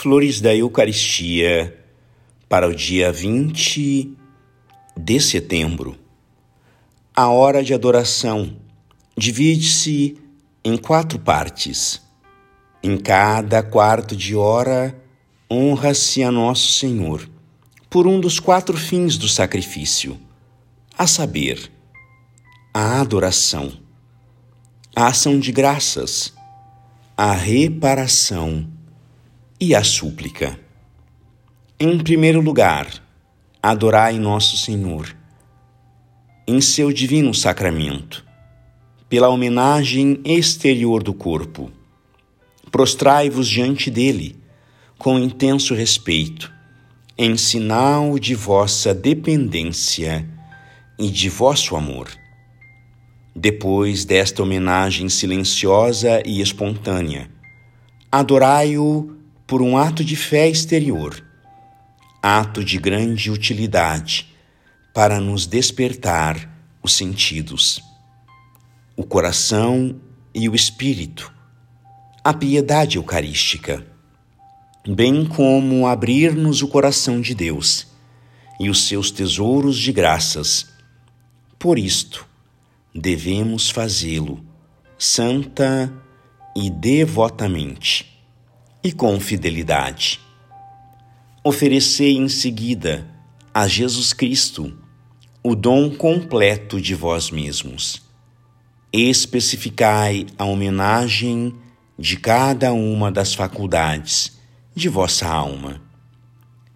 Flores da Eucaristia para o dia 20 de setembro. A hora de adoração divide-se em quatro partes. Em cada quarto de hora, honra-se a Nosso Senhor por um dos quatro fins do sacrifício, a saber, a adoração, a ação de graças, a reparação e a súplica. Em primeiro lugar, adorai Nosso Senhor em seu divino sacramento, pela homenagem exterior do corpo. Prostrai-vos diante dele com intenso respeito, em sinal de vossa dependência e de vosso amor. Depois desta homenagem silenciosa e espontânea, adorai-o por um ato de fé exterior, ato de grande utilidade para nos despertar os sentidos, o coração e o espírito, a piedade eucarística, bem como abrir-nos o coração de Deus e os seus tesouros de graças. Por isto, devemos fazê-lo santa e devotamente e com fidelidade. Oferecei em seguida a Jesus Cristo o dom completo de vós mesmos. Especificai a homenagem de cada uma das faculdades de vossa alma,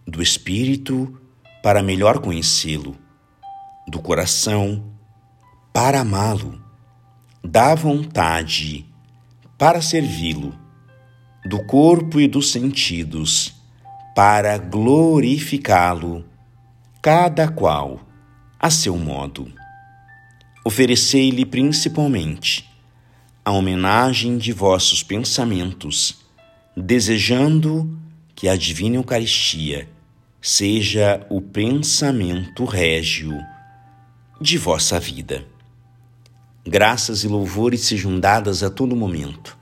do espírito para melhor conhecê-lo, do coração para amá-lo, da vontade para servi-lo do corpo e dos sentidos, para glorificá-lo, cada qual a seu modo. Oferecei-lhe principalmente a homenagem de vossos pensamentos, desejando que a Divina Eucaristia seja o pensamento régio de vossa vida. Graças e louvores sejam dadas a todo momento